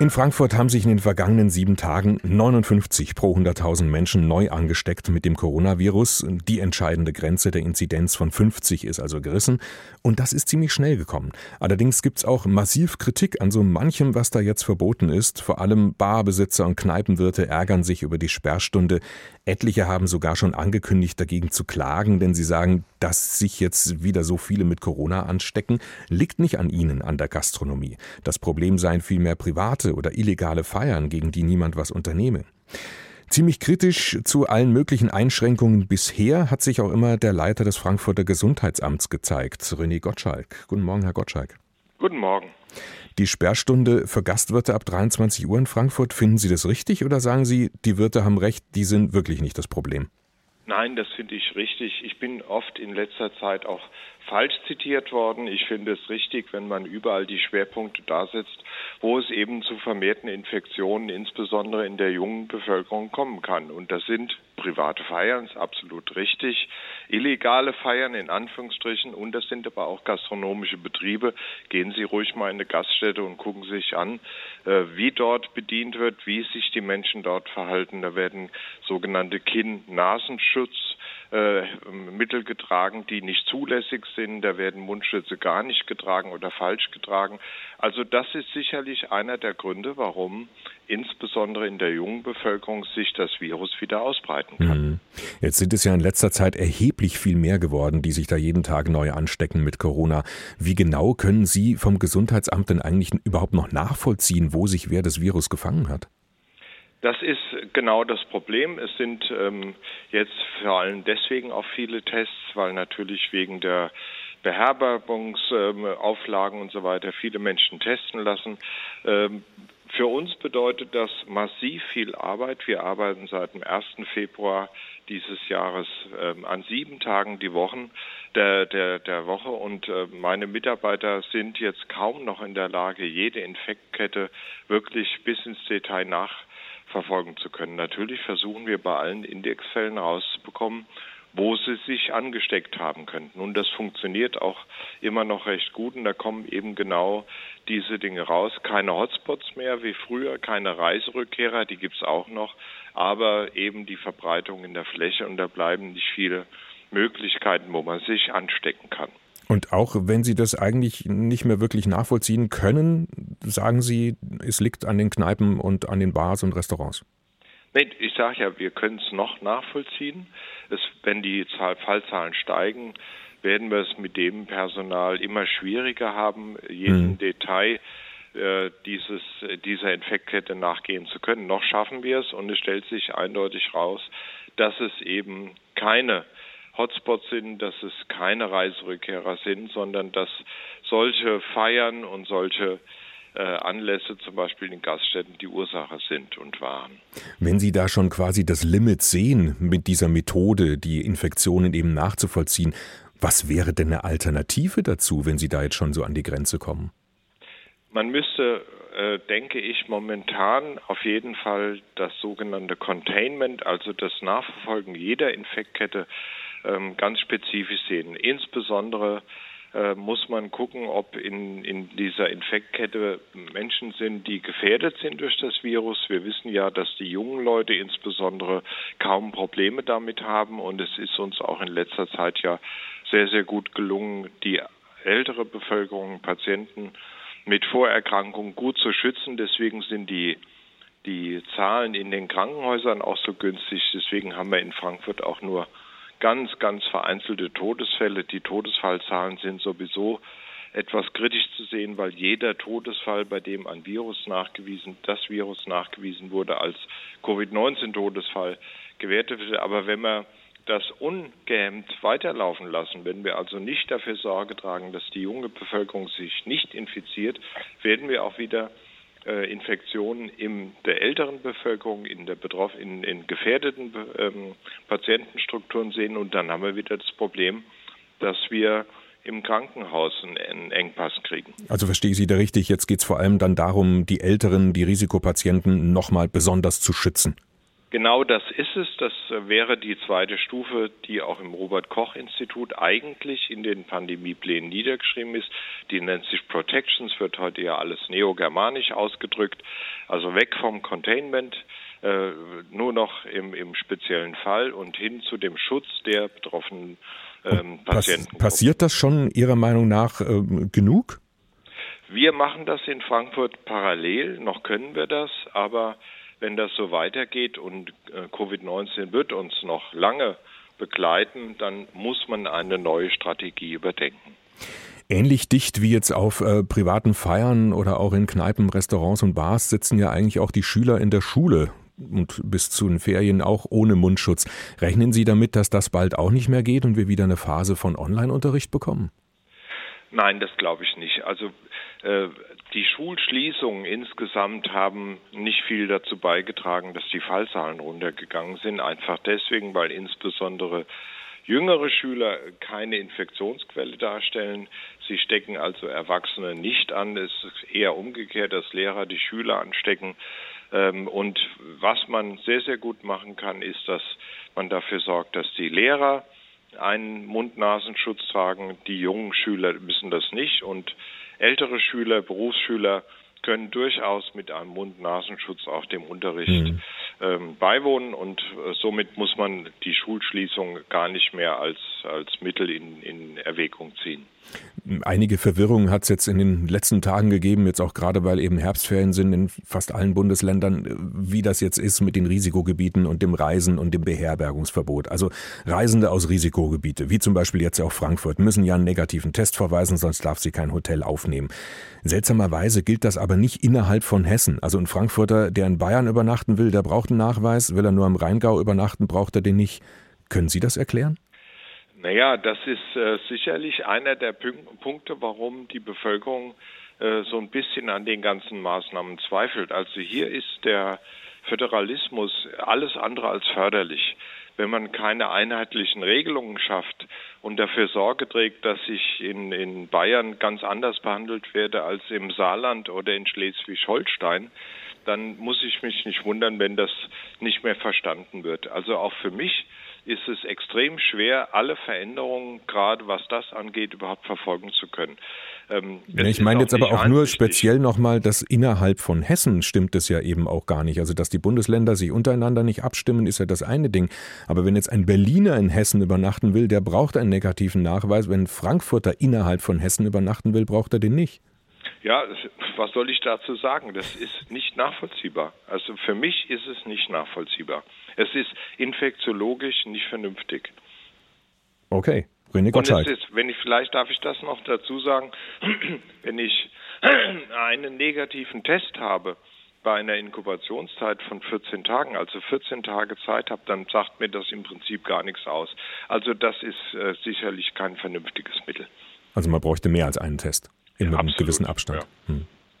In Frankfurt haben sich in den vergangenen sieben Tagen 59 pro 100.000 Menschen neu angesteckt mit dem Coronavirus. Die entscheidende Grenze der Inzidenz von 50 ist also gerissen. Und das ist ziemlich schnell gekommen. Allerdings gibt es auch massiv Kritik an so manchem, was da jetzt verboten ist. Vor allem Barbesitzer und Kneipenwirte ärgern sich über die Sperrstunde. Etliche haben sogar schon angekündigt, dagegen zu klagen, denn sie sagen, dass sich jetzt wieder so viele mit Corona anstecken, liegt nicht an ihnen, an der Gastronomie. Das Problem seien vielmehr private oder illegale Feiern, gegen die niemand was unternehme. Ziemlich kritisch zu allen möglichen Einschränkungen bisher hat sich auch immer der Leiter des Frankfurter Gesundheitsamts gezeigt, René Gottschalk. Guten Morgen, Herr Gottschalk. Guten Morgen. Die Sperrstunde für Gastwirte ab 23 Uhr in Frankfurt, finden Sie das richtig oder sagen Sie, die Wirte haben recht, die sind wirklich nicht das Problem? Nein, das finde ich richtig. Ich bin oft in letzter Zeit auch falsch zitiert worden. Ich finde es richtig, wenn man überall die Schwerpunkte da setzt, wo es eben zu vermehrten Infektionen, insbesondere in der jungen Bevölkerung, kommen kann. Und das sind private Feiern, ist absolut richtig. Illegale Feiern in Anführungsstrichen und das sind aber auch gastronomische Betriebe. Gehen Sie ruhig mal in eine Gaststätte und gucken sich an, äh, wie dort bedient wird, wie sich die Menschen dort verhalten. Da werden sogenannte Kinn-Nasenschutz äh, Mittel getragen, die nicht zulässig sind. Da werden Mundschütze gar nicht getragen oder falsch getragen. Also das ist sicherlich einer der Gründe, warum insbesondere in der jungen Bevölkerung sich das Virus wieder ausbreiten kann. Mhm. Jetzt sind es ja in letzter Zeit erheblich viel mehr geworden, die sich da jeden Tag neu anstecken mit Corona. Wie genau können Sie vom Gesundheitsamt denn eigentlich überhaupt noch nachvollziehen, wo sich wer das Virus gefangen hat? Das ist genau das Problem. Es sind ähm, jetzt vor allem deswegen auch viele Tests, weil natürlich wegen der Beherbergungsauflagen ähm, und so weiter viele Menschen testen lassen. Ähm, für uns bedeutet das massiv viel Arbeit. Wir arbeiten seit dem 1. Februar dieses Jahres ähm, an sieben Tagen die Wochen der, der, der Woche und äh, meine Mitarbeiter sind jetzt kaum noch in der Lage, jede Infektkette wirklich bis ins Detail nachverfolgen zu können. Natürlich versuchen wir bei allen Indexfällen herauszubekommen, wo sie sich angesteckt haben könnten. Und das funktioniert auch immer noch recht gut. Und da kommen eben genau diese Dinge raus. Keine Hotspots mehr wie früher, keine Reiserückkehrer, die gibt es auch noch, aber eben die Verbreitung in der Fläche. Und da bleiben nicht viele Möglichkeiten, wo man sich anstecken kann. Und auch wenn Sie das eigentlich nicht mehr wirklich nachvollziehen können, sagen Sie, es liegt an den Kneipen und an den Bars und Restaurants. Nee, ich sage ja, wir können es noch nachvollziehen. Es, wenn die Zahl, Fallzahlen steigen, werden wir es mit dem Personal immer schwieriger haben, jedem mhm. Detail äh, dieses, dieser Infektkette nachgehen zu können. Noch schaffen wir es und es stellt sich eindeutig raus, dass es eben keine Hotspots sind, dass es keine Reiserückkehrer sind, sondern dass solche Feiern und solche äh, Anlässe, zum Beispiel in Gaststätten, die Ursache sind und waren. Wenn Sie da schon quasi das Limit sehen mit dieser Methode, die Infektionen eben nachzuvollziehen, was wäre denn eine Alternative dazu, wenn Sie da jetzt schon so an die Grenze kommen? Man müsste, äh, denke ich, momentan auf jeden Fall das sogenannte Containment, also das Nachverfolgen jeder Infektkette, ganz spezifisch sehen. Insbesondere äh, muss man gucken, ob in, in dieser Infektkette Menschen sind, die gefährdet sind durch das Virus. Wir wissen ja, dass die jungen Leute insbesondere kaum Probleme damit haben und es ist uns auch in letzter Zeit ja sehr, sehr gut gelungen, die ältere Bevölkerung, Patienten mit Vorerkrankungen gut zu schützen. Deswegen sind die die Zahlen in den Krankenhäusern auch so günstig. Deswegen haben wir in Frankfurt auch nur ganz, ganz vereinzelte Todesfälle. Die Todesfallzahlen sind sowieso etwas kritisch zu sehen, weil jeder Todesfall, bei dem ein Virus nachgewiesen, das Virus nachgewiesen wurde, als Covid-19-Todesfall gewertet wird. Aber wenn wir das ungehemmt weiterlaufen lassen, wenn wir also nicht dafür Sorge tragen, dass die junge Bevölkerung sich nicht infiziert, werden wir auch wieder äh, Infektionen in der älteren Bevölkerung, in der betroff in, in gefährdeten ähm, Patientenstrukturen sehen und dann haben wir wieder das Problem, dass wir im Krankenhaus einen Engpass kriegen. Also verstehe ich Sie da richtig, jetzt geht es vor allem dann darum, die Älteren, die Risikopatienten nochmal besonders zu schützen. Genau das ist es. Das wäre die zweite Stufe, die auch im Robert Koch Institut eigentlich in den Pandemieplänen niedergeschrieben ist. Die nennt sich Protections, wird heute ja alles neogermanisch ausgedrückt. Also weg vom Containment, äh, nur noch im, im speziellen Fall und hin zu dem Schutz der betroffenen ähm, Patienten. Passiert das schon Ihrer Meinung nach äh, genug? Wir machen das in Frankfurt parallel, noch können wir das, aber wenn das so weitergeht und äh, Covid-19 wird uns noch lange begleiten, dann muss man eine neue Strategie überdenken. Ähnlich dicht wie jetzt auf äh, privaten Feiern oder auch in Kneipen, Restaurants und Bars sitzen ja eigentlich auch die Schüler in der Schule und bis zu den Ferien auch ohne Mundschutz. Rechnen Sie damit, dass das bald auch nicht mehr geht und wir wieder eine Phase von Online-Unterricht bekommen? Nein, das glaube ich nicht. Also die Schulschließungen insgesamt haben nicht viel dazu beigetragen, dass die Fallzahlen runtergegangen sind. Einfach deswegen, weil insbesondere jüngere Schüler keine Infektionsquelle darstellen. Sie stecken also Erwachsene nicht an. Es ist eher umgekehrt, dass Lehrer die Schüler anstecken. Ähm, und was man sehr, sehr gut machen kann, ist, dass man dafür sorgt, dass die Lehrer einen Mund-Nasenschutz tragen. Die jungen Schüler müssen das nicht und ältere Schüler, Berufsschüler können durchaus mit einem Mund-Nasenschutz auch dem Unterricht mhm. Ähm, beiwohnen und äh, somit muss man die Schulschließung gar nicht mehr als, als Mittel in, in Erwägung ziehen. Einige Verwirrung hat es jetzt in den letzten Tagen gegeben, jetzt auch gerade weil eben Herbstferien sind in fast allen Bundesländern, wie das jetzt ist mit den Risikogebieten und dem Reisen und dem Beherbergungsverbot. Also Reisende aus Risikogebiete, wie zum Beispiel jetzt auch Frankfurt, müssen ja einen negativen Test verweisen, sonst darf sie kein Hotel aufnehmen. Seltsamerweise gilt das aber nicht innerhalb von Hessen. Also ein Frankfurter, der in Bayern übernachten will, der braucht einen Nachweis. Will er nur im Rheingau übernachten, braucht er den nicht. Können Sie das erklären? Naja, das ist äh, sicherlich einer der Punk Punkte, warum die Bevölkerung äh, so ein bisschen an den ganzen Maßnahmen zweifelt. Also hier ist der Föderalismus alles andere als förderlich. Wenn man keine einheitlichen Regelungen schafft und dafür Sorge trägt, dass ich in, in Bayern ganz anders behandelt werde als im Saarland oder in Schleswig-Holstein, dann muss ich mich nicht wundern, wenn das nicht mehr verstanden wird. Also auch für mich ist es extrem schwer, alle Veränderungen, gerade was das angeht, überhaupt verfolgen zu können. Ähm, ja, ich meine jetzt aber auch nur speziell nochmal, dass innerhalb von Hessen stimmt es ja eben auch gar nicht. Also dass die Bundesländer sich untereinander nicht abstimmen, ist ja das eine Ding. Aber wenn jetzt ein Berliner in Hessen übernachten will, der braucht einen negativen Nachweis. Wenn ein Frankfurter innerhalb von Hessen übernachten will, braucht er den nicht. Ja, was soll ich dazu sagen? Das ist nicht nachvollziehbar. Also für mich ist es nicht nachvollziehbar. Es ist infektiologisch nicht vernünftig. Okay, René Gottschalk. Und es ist, wenn ich vielleicht darf ich das noch dazu sagen, wenn ich einen negativen Test habe bei einer Inkubationszeit von 14 Tagen, also 14 Tage Zeit habe, dann sagt mir das im Prinzip gar nichts aus. Also das ist äh, sicherlich kein vernünftiges Mittel. Also man bräuchte mehr als einen Test in ja, einem gewissen Abstand. Ja. Hm.